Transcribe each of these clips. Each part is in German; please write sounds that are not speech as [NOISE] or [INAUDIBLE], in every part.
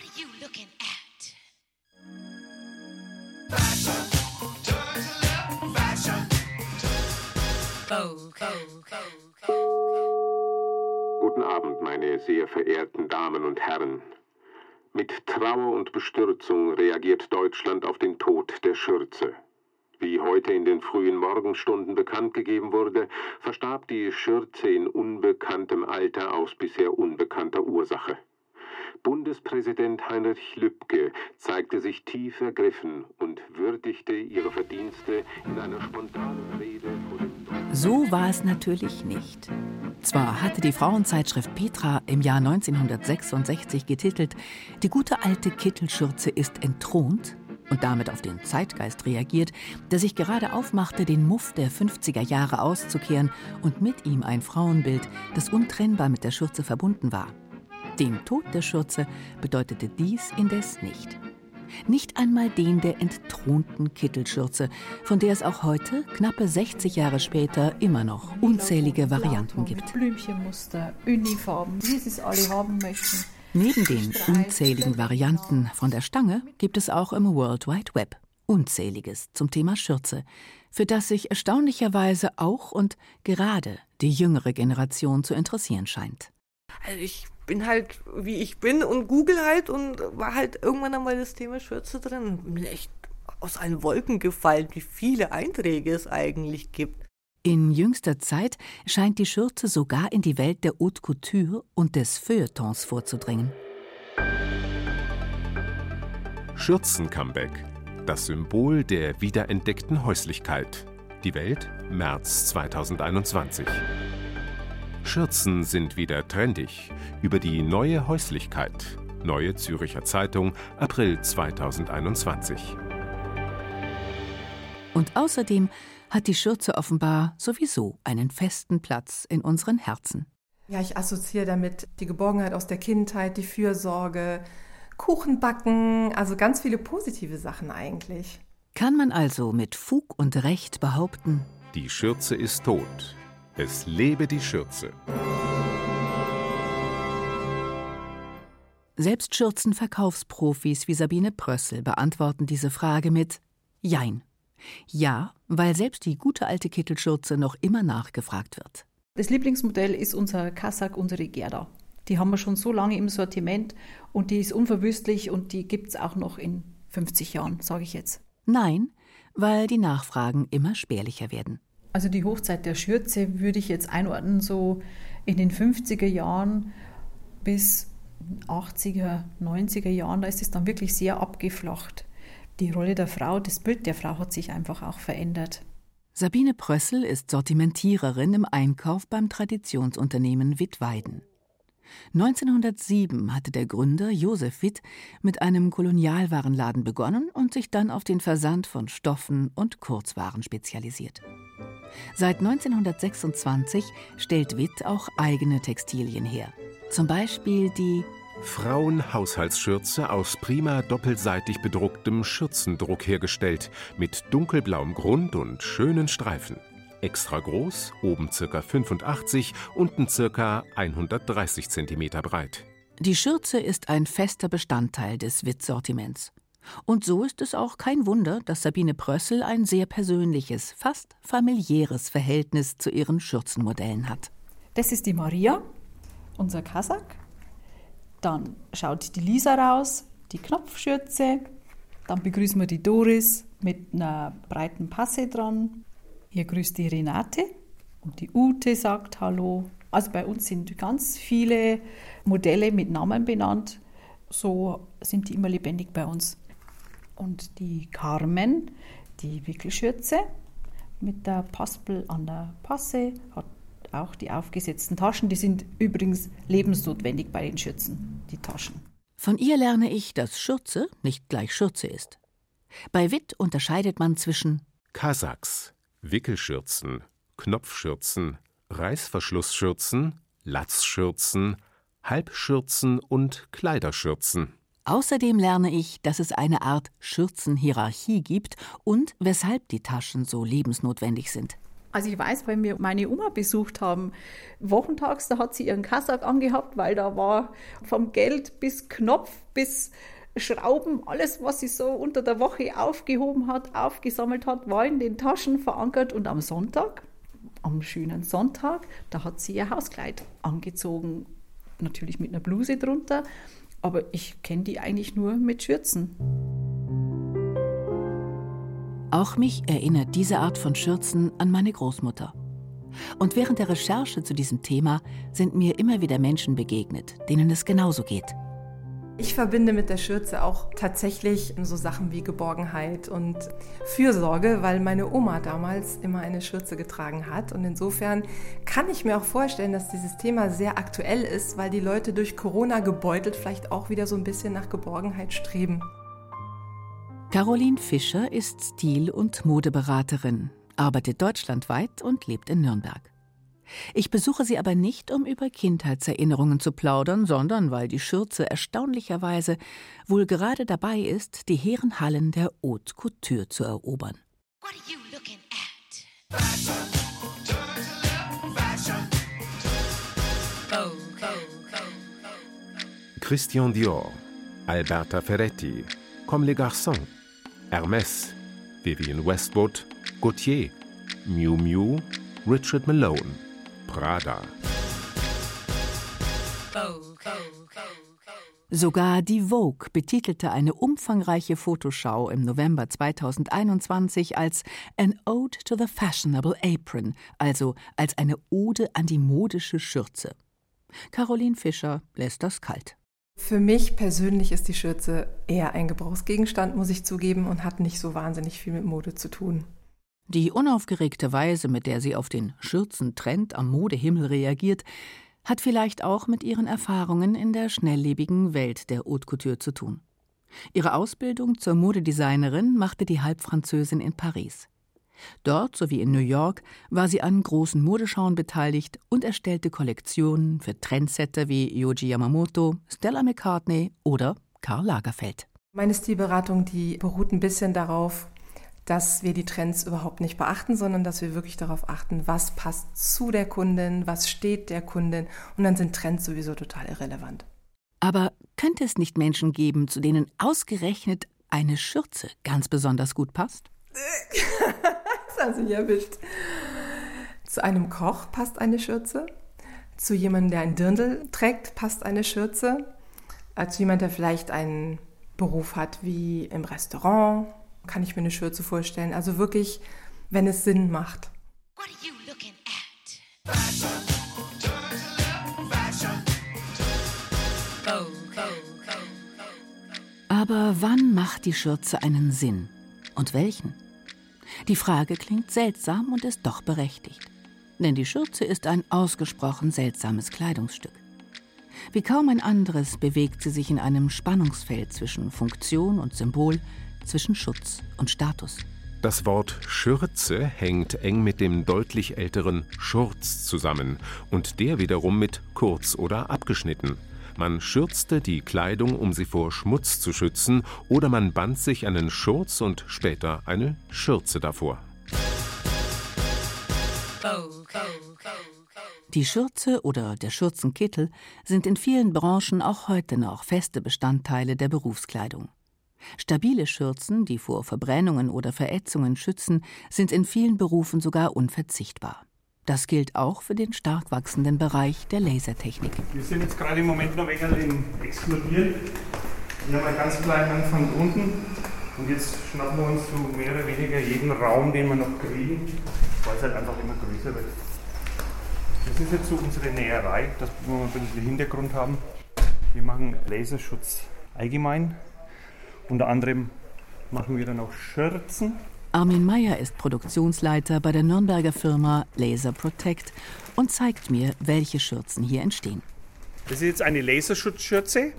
What are you looking at? Guten Abend, meine sehr verehrten Damen und Herren. Mit Trauer und Bestürzung reagiert Deutschland auf den Tod der Schürze. Wie heute in den frühen Morgenstunden bekannt gegeben wurde, verstarb die Schürze in unbekanntem Alter aus bisher unbekannter Ursache. Bundespräsident Heinrich Lübke zeigte sich tief ergriffen und würdigte ihre Verdienste in einer spontanen Rede So war es natürlich nicht. Zwar hatte die Frauenzeitschrift Petra im Jahr 1966 getitelt, die gute alte Kittelschürze ist entthront und damit auf den Zeitgeist reagiert, der sich gerade aufmachte, den Muff der 50er Jahre auszukehren und mit ihm ein Frauenbild, das untrennbar mit der Schürze verbunden war. Den Tod der Schürze bedeutete dies indes nicht. Nicht einmal den der entthronten Kittelschürze, von der es auch heute, knappe 60 Jahre später, immer noch unzählige Varianten gibt. Blümchenmuster, Uniformen, wie sie es alle haben möchten. Neben den unzähligen Varianten von der Stange gibt es auch im World Wide Web unzähliges zum Thema Schürze, für das sich erstaunlicherweise auch und gerade die jüngere Generation zu interessieren scheint. Also ich bin halt, wie ich bin und google halt und war halt irgendwann einmal das Thema Schürze drin bin echt aus allen Wolken gefallen, wie viele Einträge es eigentlich gibt. In jüngster Zeit scheint die Schürze sogar in die Welt der Haute Couture und des Feuilletons vorzudringen. Schürzen-Comeback. Das Symbol der wiederentdeckten Häuslichkeit. Die Welt, März 2021. Schürzen sind wieder trendig. Über die neue Häuslichkeit. Neue Züricher Zeitung, April 2021. Und außerdem hat die Schürze offenbar sowieso einen festen Platz in unseren Herzen. Ja, ich assoziiere damit die Geborgenheit aus der Kindheit, die Fürsorge, Kuchen backen, also ganz viele positive Sachen eigentlich. Kann man also mit Fug und Recht behaupten, Die Schürze ist tot. Es lebe die Schürze. selbst Schürzenverkaufsprofis wie Sabine Prössel beantworten diese Frage mit Jein. Ja, weil selbst die gute alte Kittelschürze noch immer nachgefragt wird. Das Lieblingsmodell ist unser Kassak, unsere Gerda. Die haben wir schon so lange im Sortiment und die ist unverwüstlich und die gibt es auch noch in 50 Jahren, sage ich jetzt. Nein, weil die Nachfragen immer spärlicher werden. Also die Hochzeit der Schürze würde ich jetzt einordnen, so in den 50er Jahren bis 80er, 90er Jahren, da ist es dann wirklich sehr abgeflacht. Die Rolle der Frau, das Bild der Frau hat sich einfach auch verändert. Sabine Prössel ist Sortimentiererin im Einkauf beim Traditionsunternehmen Wittweiden. 1907 hatte der Gründer Josef Witt mit einem Kolonialwarenladen begonnen und sich dann auf den Versand von Stoffen und Kurzwaren spezialisiert. Seit 1926 stellt Witt auch eigene Textilien her. Zum Beispiel die Frauenhaushaltsschürze aus prima doppelseitig bedrucktem Schürzendruck hergestellt, mit dunkelblauem Grund und schönen Streifen. Extra groß, oben ca. 85, unten ca. 130 cm breit. Die Schürze ist ein fester Bestandteil des Witt-Sortiments. Und so ist es auch kein Wunder, dass Sabine Prössel ein sehr persönliches, fast familiäres Verhältnis zu ihren Schürzenmodellen hat. Das ist die Maria, unser Kassak. Dann schaut die Lisa raus, die Knopfschürze. Dann begrüßen wir die Doris mit einer breiten Passe dran. Hier grüßt die Renate und die Ute sagt Hallo. Also bei uns sind ganz viele Modelle mit Namen benannt. So sind die immer lebendig bei uns. Und die Carmen, die Wickelschürze mit der Paspel an der Passe, hat auch die aufgesetzten Taschen. Die sind übrigens lebensnotwendig bei den Schürzen, die Taschen. Von ihr lerne ich, dass Schürze nicht gleich Schürze ist. Bei Witt unterscheidet man zwischen Kasachs, Wickelschürzen, Knopfschürzen, Reißverschlussschürzen, Latzschürzen, Halbschürzen und Kleiderschürzen. Außerdem lerne ich, dass es eine Art Schürzenhierarchie gibt und weshalb die Taschen so lebensnotwendig sind. Also ich weiß, weil wir meine Oma besucht haben, wochentags, da hat sie ihren Kassack angehabt, weil da war vom Geld bis Knopf bis Schrauben, alles, was sie so unter der Woche aufgehoben hat, aufgesammelt hat, war in den Taschen verankert und am Sonntag, am schönen Sonntag, da hat sie ihr Hauskleid angezogen, natürlich mit einer Bluse drunter, aber ich kenne die eigentlich nur mit Schürzen. Auch mich erinnert diese Art von Schürzen an meine Großmutter. Und während der Recherche zu diesem Thema sind mir immer wieder Menschen begegnet, denen es genauso geht. Ich verbinde mit der Schürze auch tatsächlich so Sachen wie Geborgenheit und Fürsorge, weil meine Oma damals immer eine Schürze getragen hat. Und insofern kann ich mir auch vorstellen, dass dieses Thema sehr aktuell ist, weil die Leute durch Corona gebeutelt vielleicht auch wieder so ein bisschen nach Geborgenheit streben. Caroline Fischer ist Stil- und Modeberaterin, arbeitet deutschlandweit und lebt in Nürnberg. Ich besuche sie aber nicht, um über Kindheitserinnerungen zu plaudern, sondern weil die Schürze erstaunlicherweise wohl gerade dabei ist, die hehren Hallen der Haute Couture zu erobern. Christian Dior, Alberta Ferretti, Comme les Garçons, Hermès, Vivienne Westwood, Gautier, Miu Miu, Richard Malone. Prada. Sogar die Vogue betitelte eine umfangreiche Fotoschau im November 2021 als An Ode to the Fashionable Apron, also als eine Ode an die modische Schürze. Caroline Fischer lässt das kalt. Für mich persönlich ist die Schürze eher ein Gebrauchsgegenstand, muss ich zugeben, und hat nicht so wahnsinnig viel mit Mode zu tun. Die unaufgeregte Weise, mit der sie auf den Schürzentrend am Modehimmel reagiert, hat vielleicht auch mit ihren Erfahrungen in der schnelllebigen Welt der Haute Couture zu tun. Ihre Ausbildung zur Modedesignerin machte die Halbfranzösin in Paris. Dort sowie in New York war sie an großen Modeschauen beteiligt und erstellte Kollektionen für Trendsetter wie Yoji Yamamoto, Stella McCartney oder Karl Lagerfeld. Meine Stilberatung, die beruht ein bisschen darauf, dass wir die Trends überhaupt nicht beachten, sondern dass wir wirklich darauf achten, was passt zu der Kundin, was steht der Kundin und dann sind Trends sowieso total irrelevant. Aber könnte es nicht Menschen geben, zu denen ausgerechnet eine Schürze ganz besonders gut passt? [LAUGHS] das haben Sie erwischt. Zu einem Koch passt eine Schürze. Zu jemandem, der ein Dirndl trägt, passt eine Schürze. Zu jemandem, der vielleicht einen Beruf hat wie im Restaurant kann ich mir eine Schürze vorstellen. Also wirklich, wenn es Sinn macht. Aber wann macht die Schürze einen Sinn? Und welchen? Die Frage klingt seltsam und ist doch berechtigt. Denn die Schürze ist ein ausgesprochen seltsames Kleidungsstück. Wie kaum ein anderes bewegt sie sich in einem Spannungsfeld zwischen Funktion und Symbol, zwischen Schutz und Status. Das Wort Schürze hängt eng mit dem deutlich älteren Schurz zusammen und der wiederum mit kurz oder abgeschnitten. Man schürzte die Kleidung, um sie vor Schmutz zu schützen, oder man band sich einen Schurz und später eine Schürze davor. Die Schürze oder der Schürzenkittel sind in vielen Branchen auch heute noch feste Bestandteile der Berufskleidung. Stabile Schürzen, die vor Verbrennungen oder Verätzungen schützen, sind in vielen Berufen sogar unverzichtbar. Das gilt auch für den stark wachsenden Bereich der Lasertechnik. Wir sind jetzt gerade im Moment noch wegen dem Explodieren. Wir haben einen ganz kleinen Anfang unten und jetzt schnappen wir uns so mehr oder weniger jeden Raum, den wir noch kriegen, weil es halt einfach immer größer wird. Das ist jetzt so unsere Näherei, dass wir ein bisschen den Hintergrund haben. Wir machen Laserschutz allgemein, unter anderem machen wir dann auch Schürzen. Armin Meyer ist Produktionsleiter bei der Nürnberger Firma Laser Protect und zeigt mir, welche Schürzen hier entstehen. Das ist jetzt eine Laserschutzschürze.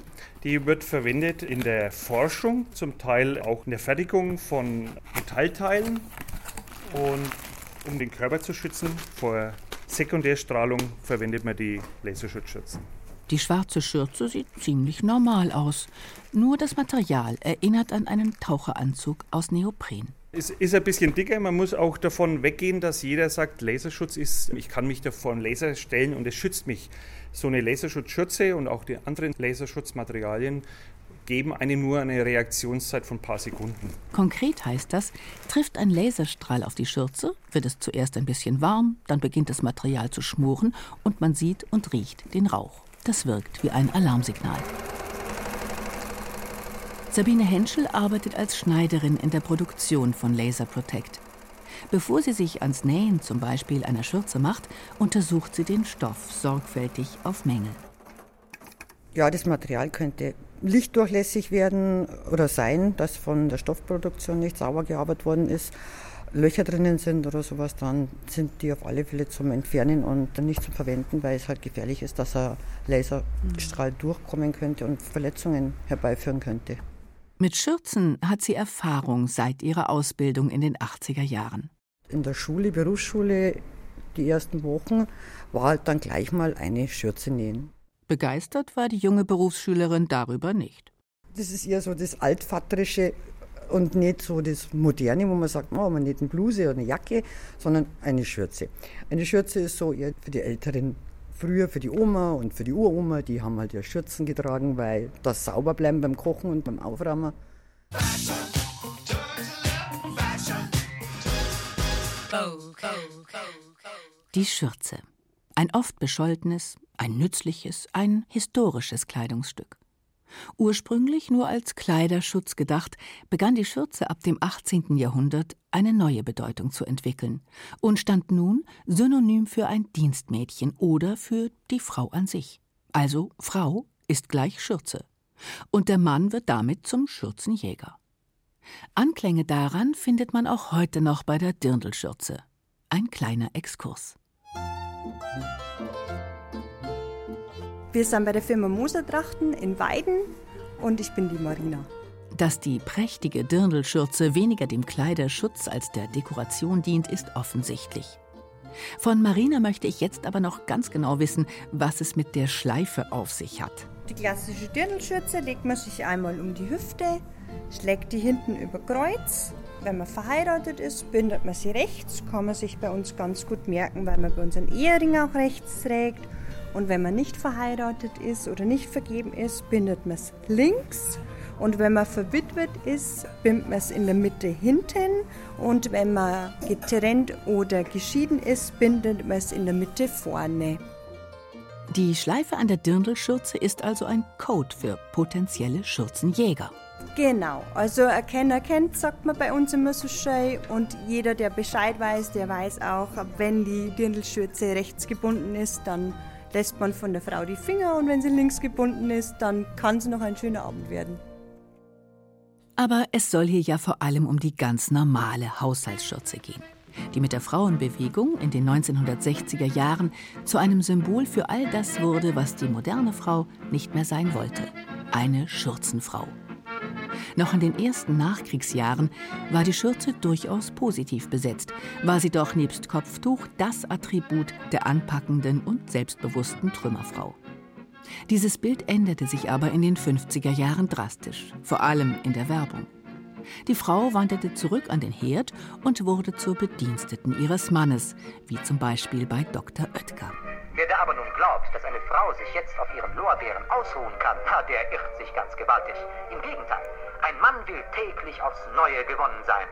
Die wird verwendet in der Forschung, zum Teil auch in der Fertigung von Metallteilen und um den Körper zu schützen vor Sekundärstrahlung verwendet man die Laserschutzschürzen. Die schwarze Schürze sieht ziemlich normal aus. Nur das Material erinnert an einen Taucheranzug aus Neopren. Es ist ein bisschen dicker. Man muss auch davon weggehen, dass jeder sagt, Laserschutz ist, ich kann mich davor einen Laser stellen und es schützt mich. So eine Laserschutzschürze und auch die anderen Laserschutzmaterialien geben eine nur eine Reaktionszeit von ein paar Sekunden. Konkret heißt das, trifft ein Laserstrahl auf die Schürze, wird es zuerst ein bisschen warm, dann beginnt das Material zu schmoren und man sieht und riecht den Rauch. Das wirkt wie ein Alarmsignal. Sabine Henschel arbeitet als Schneiderin in der Produktion von Laser Protect. Bevor sie sich ans Nähen zum Beispiel einer Schürze macht, untersucht sie den Stoff sorgfältig auf Mängel. Ja, das Material könnte lichtdurchlässig werden oder sein, dass von der Stoffproduktion nicht sauber gearbeitet worden ist. Löcher drinnen sind oder sowas, dann sind die auf alle Fälle zum Entfernen und nicht zum Verwenden, weil es halt gefährlich ist, dass ein Laserstrahl durchkommen könnte und Verletzungen herbeiführen könnte. Mit Schürzen hat sie Erfahrung seit ihrer Ausbildung in den 80er Jahren. In der Schule, Berufsschule, die ersten Wochen, war halt dann gleich mal eine Schürze nähen. Begeistert war die junge Berufsschülerin darüber nicht. Das ist eher so das Altvaterische und nicht so das Moderne, wo man sagt, oh, man nicht eine Bluse oder eine Jacke, sondern eine Schürze. Eine Schürze ist so eher für die Älteren. Früher für die Oma und für die Uroma, die haben halt ihre Schürzen getragen, weil das sauber bleiben beim Kochen und beim Aufräumen. Die Schürze. Ein oft bescholtenes, ein nützliches, ein historisches Kleidungsstück. Ursprünglich nur als Kleiderschutz gedacht, begann die Schürze ab dem 18. Jahrhundert eine neue Bedeutung zu entwickeln und stand nun synonym für ein Dienstmädchen oder für die Frau an sich. Also Frau ist gleich Schürze. Und der Mann wird damit zum Schürzenjäger. Anklänge daran findet man auch heute noch bei der Dirndlschürze. Ein kleiner Exkurs. Wir sind bei der Firma Mosertrachten in Weiden und ich bin die Marina. Dass die prächtige Dirndlschürze weniger dem Kleiderschutz als der Dekoration dient, ist offensichtlich. Von Marina möchte ich jetzt aber noch ganz genau wissen, was es mit der Schleife auf sich hat. Die klassische Dirndlschürze legt man sich einmal um die Hüfte, schlägt die hinten über Kreuz. Wenn man verheiratet ist, bindet man sie rechts, kann man sich bei uns ganz gut merken, weil man bei uns einen Ehering auch rechts trägt. Und wenn man nicht verheiratet ist oder nicht vergeben ist, bindet man es links. Und wenn man verwitwet ist, bindet man es in der Mitte hinten. Und wenn man getrennt oder geschieden ist, bindet man es in der Mitte vorne. Die Schleife an der Dirndlschürze ist also ein Code für potenzielle Schürzenjäger. Genau, also erkennen kennt, sagt man bei uns immer so schön. Und jeder, der Bescheid weiß, der weiß auch, wenn die Dirndlschürze rechts gebunden ist, dann lässt man von der Frau die Finger und wenn sie links gebunden ist, dann kann es noch ein schöner Abend werden. Aber es soll hier ja vor allem um die ganz normale Haushaltsschürze gehen, die mit der Frauenbewegung in den 1960er Jahren zu einem Symbol für all das wurde, was die moderne Frau nicht mehr sein wollte. Eine Schürzenfrau. Noch in den ersten Nachkriegsjahren war die Schürze durchaus positiv besetzt, war sie doch nebst Kopftuch das Attribut der anpackenden und selbstbewussten Trümmerfrau. Dieses Bild änderte sich aber in den 50er Jahren drastisch, vor allem in der Werbung. Die Frau wanderte zurück an den Herd und wurde zur Bediensteten ihres Mannes, wie zum Beispiel bei Dr. Oetker. Wer da aber nun glaubt, dass eine Frau sich jetzt auf ihren Lorbeeren ausruhen kann, der irrt sich ganz gewaltig. Im Gegenteil, ein Mann will täglich aufs Neue gewonnen sein.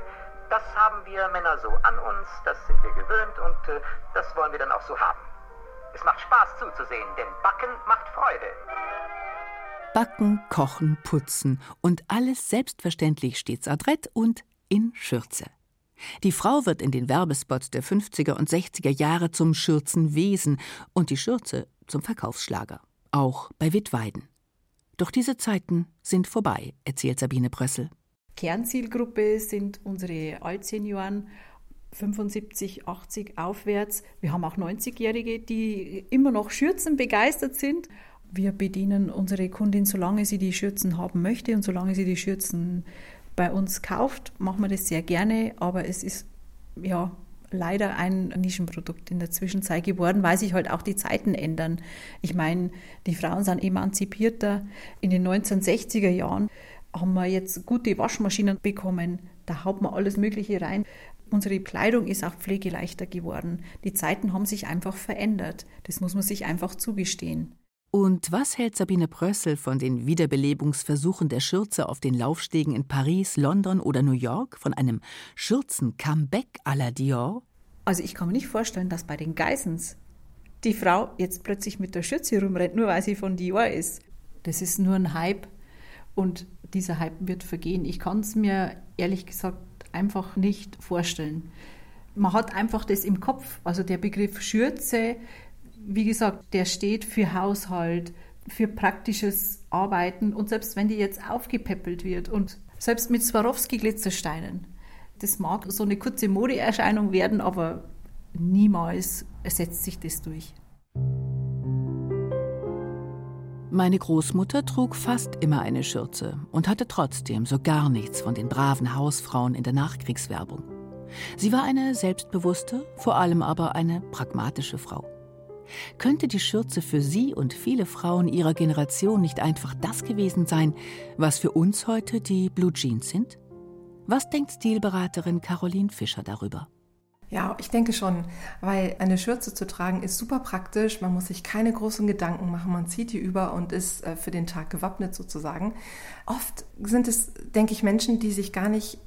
Das haben wir Männer so an uns, das sind wir gewöhnt und äh, das wollen wir dann auch so haben. Es macht Spaß zuzusehen, denn Backen macht Freude. Backen, kochen, putzen und alles selbstverständlich stets adrett und in Schürze. Die Frau wird in den Werbespots der 50er und 60er Jahre zum Schürzenwesen und die Schürze zum Verkaufsschlager. Auch bei Wittweiden. Doch diese Zeiten sind vorbei, erzählt Sabine Brössel. Kernzielgruppe sind unsere Altsenioren 75, 80 aufwärts. Wir haben auch 90-Jährige, die immer noch Schürzen begeistert sind. Wir bedienen unsere Kundin, solange sie die Schürzen haben möchte und solange sie die Schürzen bei uns kauft, machen wir das sehr gerne. Aber es ist ja leider ein Nischenprodukt in der Zwischenzeit geworden, weil sich halt auch die Zeiten ändern. Ich meine, die Frauen sind emanzipierter. In den 1960er Jahren haben wir jetzt gute Waschmaschinen bekommen. Da haut man alles Mögliche rein. Unsere Kleidung ist auch pflegeleichter geworden. Die Zeiten haben sich einfach verändert. Das muss man sich einfach zugestehen. Und was hält Sabine Brössel von den Wiederbelebungsversuchen der Schürze auf den Laufstegen in Paris, London oder New York, von einem Schürzen-Comeback à la Dior? Also ich kann mir nicht vorstellen, dass bei den Geissens die Frau jetzt plötzlich mit der Schürze rumrennt, nur weil sie von Dior ist. Das ist nur ein Hype und dieser Hype wird vergehen. Ich kann es mir ehrlich gesagt einfach nicht vorstellen. Man hat einfach das im Kopf, also der Begriff Schürze, wie gesagt, der steht für Haushalt, für praktisches Arbeiten und selbst wenn die jetzt aufgepäppelt wird und selbst mit Swarovski-Glitzersteinen, das mag so eine kurze Modeerscheinung werden, aber niemals setzt sich das durch. Meine Großmutter trug fast immer eine Schürze und hatte trotzdem so gar nichts von den braven Hausfrauen in der Nachkriegswerbung. Sie war eine selbstbewusste, vor allem aber eine pragmatische Frau. Könnte die Schürze für sie und viele Frauen ihrer Generation nicht einfach das gewesen sein, was für uns heute die Blue Jeans sind? Was denkt Stilberaterin Caroline Fischer darüber? Ja, ich denke schon, weil eine Schürze zu tragen ist super praktisch. Man muss sich keine großen Gedanken machen. Man zieht die über und ist äh, für den Tag gewappnet sozusagen. Oft sind es, denke ich, Menschen, die sich gar nicht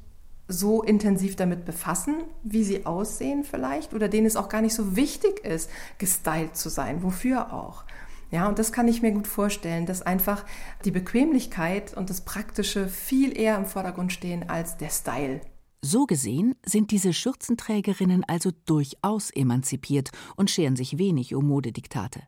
so intensiv damit befassen, wie sie aussehen vielleicht oder denen es auch gar nicht so wichtig ist, gestylt zu sein. Wofür auch? Ja, und das kann ich mir gut vorstellen, dass einfach die Bequemlichkeit und das Praktische viel eher im Vordergrund stehen als der Style. So gesehen sind diese Schürzenträgerinnen also durchaus emanzipiert und scheren sich wenig um Modediktate.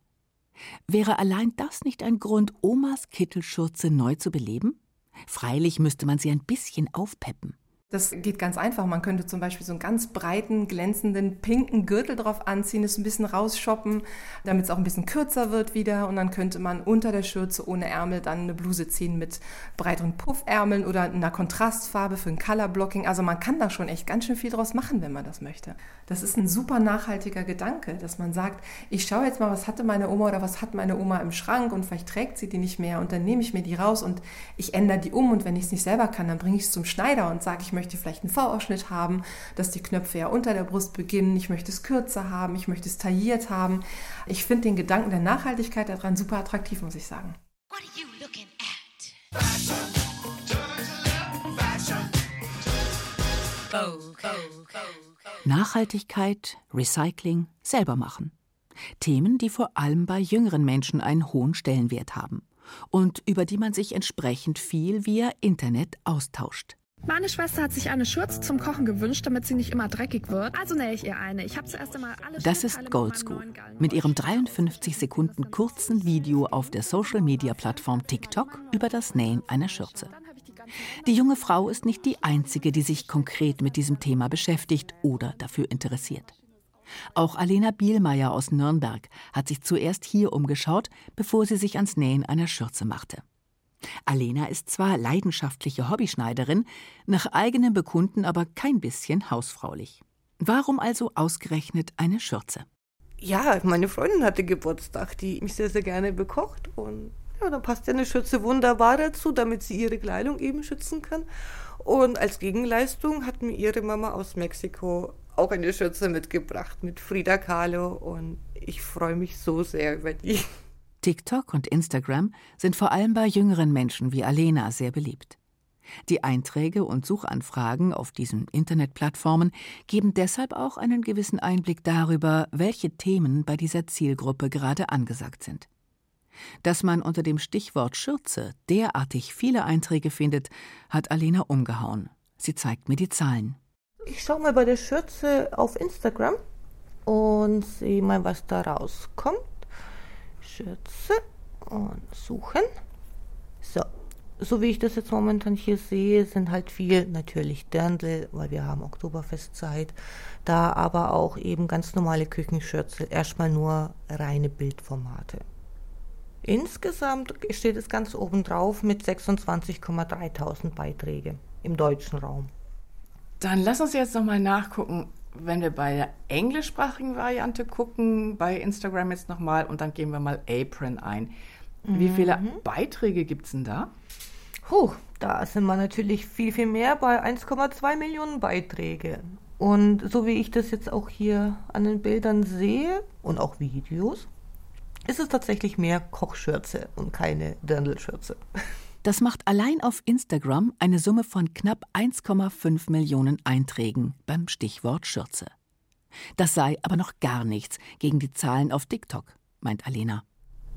Wäre allein das nicht ein Grund, Omas Kittelschürze neu zu beleben? Freilich müsste man sie ein bisschen aufpeppen. Das geht ganz einfach. Man könnte zum Beispiel so einen ganz breiten, glänzenden, pinken Gürtel drauf anziehen, es ein bisschen rausshoppen, damit es auch ein bisschen kürzer wird wieder. Und dann könnte man unter der Schürze ohne Ärmel dann eine Bluse ziehen mit breiteren Puffärmeln oder einer Kontrastfarbe für ein Colorblocking. Also man kann da schon echt ganz schön viel draus machen, wenn man das möchte. Das ist ein super nachhaltiger Gedanke, dass man sagt, ich schaue jetzt mal, was hatte meine Oma oder was hat meine Oma im Schrank und vielleicht trägt sie die nicht mehr und dann nehme ich mir die raus und ich ändere die um und wenn ich es nicht selber kann, dann bringe ich es zum Schneider und sage, ich möchte möchte vielleicht einen V-Ausschnitt haben, dass die Knöpfe ja unter der Brust beginnen. Ich möchte es kürzer haben, ich möchte es tailliert haben. Ich finde den Gedanken der Nachhaltigkeit daran super attraktiv, muss ich sagen. Nachhaltigkeit, Recycling, selber machen. Themen, die vor allem bei jüngeren Menschen einen hohen Stellenwert haben und über die man sich entsprechend viel via Internet austauscht. Meine Schwester hat sich eine Schürze zum Kochen gewünscht, damit sie nicht immer dreckig wird. Also nähe ich ihr eine. Ich habe zuerst einmal alle Das ist Goldschool mit ihrem 53 Sekunden kurzen Video auf der Social Media Plattform TikTok über das Nähen einer Schürze. Die junge Frau ist nicht die einzige, die sich konkret mit diesem Thema beschäftigt oder dafür interessiert. Auch Alena Bielmeier aus Nürnberg hat sich zuerst hier umgeschaut, bevor sie sich ans Nähen einer Schürze machte. Alena ist zwar leidenschaftliche Hobbyschneiderin, nach eigenem Bekunden aber kein bisschen hausfraulich. Warum also ausgerechnet eine Schürze? Ja, meine Freundin hatte Geburtstag, die mich sehr, sehr gerne bekocht und ja, dann passt ja eine Schürze wunderbar dazu, damit sie ihre Kleidung eben schützen kann. Und als Gegenleistung hat mir ihre Mama aus Mexiko auch eine Schürze mitgebracht mit Frida Kahlo und ich freue mich so sehr über die. TikTok und Instagram sind vor allem bei jüngeren Menschen wie Alena sehr beliebt. Die Einträge und Suchanfragen auf diesen Internetplattformen geben deshalb auch einen gewissen Einblick darüber, welche Themen bei dieser Zielgruppe gerade angesagt sind. Dass man unter dem Stichwort Schürze derartig viele Einträge findet, hat Alena umgehauen. Sie zeigt mir die Zahlen. Ich schaue mal bei der Schürze auf Instagram und sehe mal, was da rauskommt. Schürze und suchen. So, so wie ich das jetzt momentan hier sehe, sind halt viel natürlich Dirndl, weil wir haben Oktoberfestzeit, da aber auch eben ganz normale Küchenschürze, erstmal nur reine Bildformate. Insgesamt steht es ganz oben drauf mit 26,3000 Beiträge im deutschen Raum. Dann lass uns jetzt nochmal nachgucken, Wenn wir bei der englischsprachigen Variante gucken, bei Instagram jetzt nochmal und dann geben wir mal Apron ein. Wie viele Mhm. Beiträge gibt es denn da? Puh, da sind wir natürlich viel, viel mehr bei 1,2 Millionen Beiträge. Und so wie ich das jetzt auch hier an den Bildern sehe und auch Videos, ist es tatsächlich mehr Kochschürze und keine Dirndlschürze. [LAUGHS] Das macht allein auf Instagram eine Summe von knapp 1,5 Millionen Einträgen beim Stichwort Schürze. Das sei aber noch gar nichts gegen die Zahlen auf TikTok, meint Alena.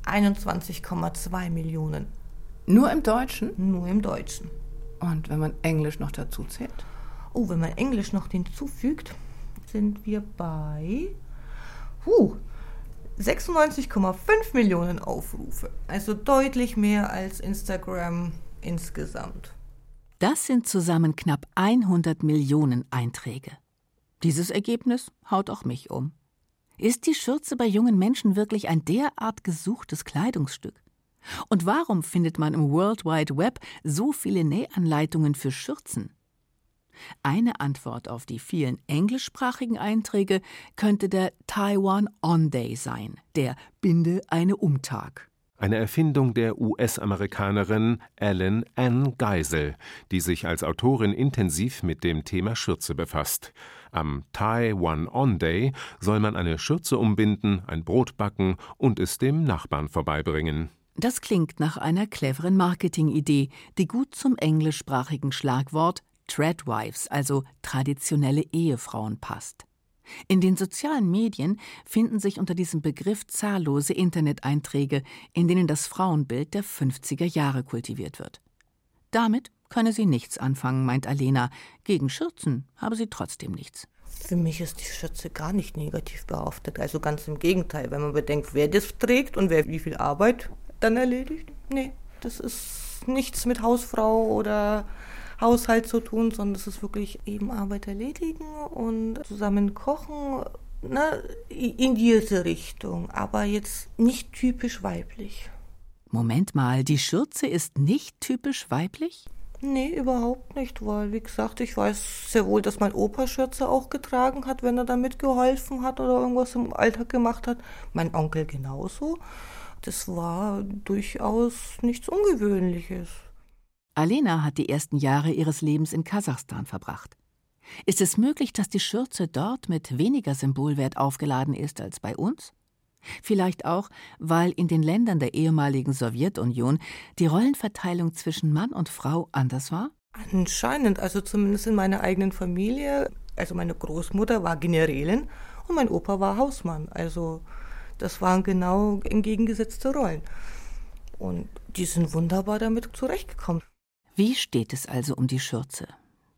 21,2 Millionen. Nur im Deutschen? Nur im Deutschen. Und wenn man Englisch noch dazu zählt? Oh, wenn man Englisch noch hinzufügt, sind wir bei huh, 96,5 Millionen Aufrufe. Also deutlich mehr als Instagram insgesamt. Das sind zusammen knapp 100 Millionen Einträge. Dieses Ergebnis haut auch mich um. Ist die Schürze bei jungen Menschen wirklich ein derart gesuchtes Kleidungsstück? Und warum findet man im World Wide Web so viele Nähanleitungen für Schürzen? Eine Antwort auf die vielen englischsprachigen Einträge könnte der Taiwan On Day sein, der Binde eine Umtag. Eine Erfindung der US-Amerikanerin Ellen Ann Geisel, die sich als Autorin intensiv mit dem Thema Schürze befasst. Am Taiwan On Day soll man eine Schürze umbinden, ein Brot backen und es dem Nachbarn vorbeibringen. Das klingt nach einer cleveren Marketingidee, die gut zum englischsprachigen Schlagwort Treadwives, also traditionelle Ehefrauen, passt. In den sozialen Medien finden sich unter diesem Begriff zahllose Interneteinträge, in denen das Frauenbild der 50er Jahre kultiviert wird. Damit könne sie nichts anfangen, meint Alena. Gegen Schürzen habe sie trotzdem nichts. Für mich ist die Schürze gar nicht negativ behaftet. Also ganz im Gegenteil, wenn man bedenkt, wer das trägt und wer wie viel Arbeit dann erledigt. Nee, das ist nichts mit Hausfrau oder Haushalt zu tun, sondern es ist wirklich eben Arbeit erledigen und zusammen kochen, ne, in diese Richtung, aber jetzt nicht typisch weiblich. Moment mal, die Schürze ist nicht typisch weiblich? Nee, überhaupt nicht, weil, wie gesagt, ich weiß sehr wohl, dass mein Opa Schürze auch getragen hat, wenn er da mitgeholfen hat oder irgendwas im Alltag gemacht hat. Mein Onkel genauso. Das war durchaus nichts Ungewöhnliches. Alena hat die ersten Jahre ihres Lebens in Kasachstan verbracht. Ist es möglich, dass die Schürze dort mit weniger Symbolwert aufgeladen ist als bei uns? Vielleicht auch, weil in den Ländern der ehemaligen Sowjetunion die Rollenverteilung zwischen Mann und Frau anders war? Anscheinend, also zumindest in meiner eigenen Familie. Also meine Großmutter war Generälin und mein Opa war Hausmann. Also das waren genau entgegengesetzte Rollen. Und die sind wunderbar damit zurechtgekommen. Wie steht es also um die Schürze,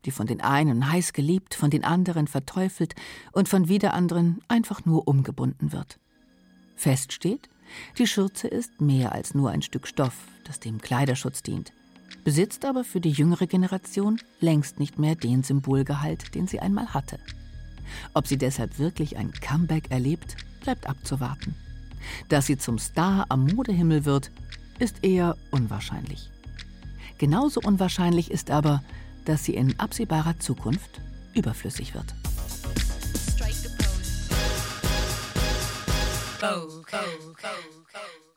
die von den einen heiß geliebt, von den anderen verteufelt und von wieder anderen einfach nur umgebunden wird? Fest steht, die Schürze ist mehr als nur ein Stück Stoff, das dem Kleiderschutz dient, besitzt aber für die jüngere Generation längst nicht mehr den Symbolgehalt, den sie einmal hatte. Ob sie deshalb wirklich ein Comeback erlebt, bleibt abzuwarten. Dass sie zum Star am Modehimmel wird, ist eher unwahrscheinlich. Genauso unwahrscheinlich ist aber, dass sie in absehbarer Zukunft überflüssig wird. Go, go, go.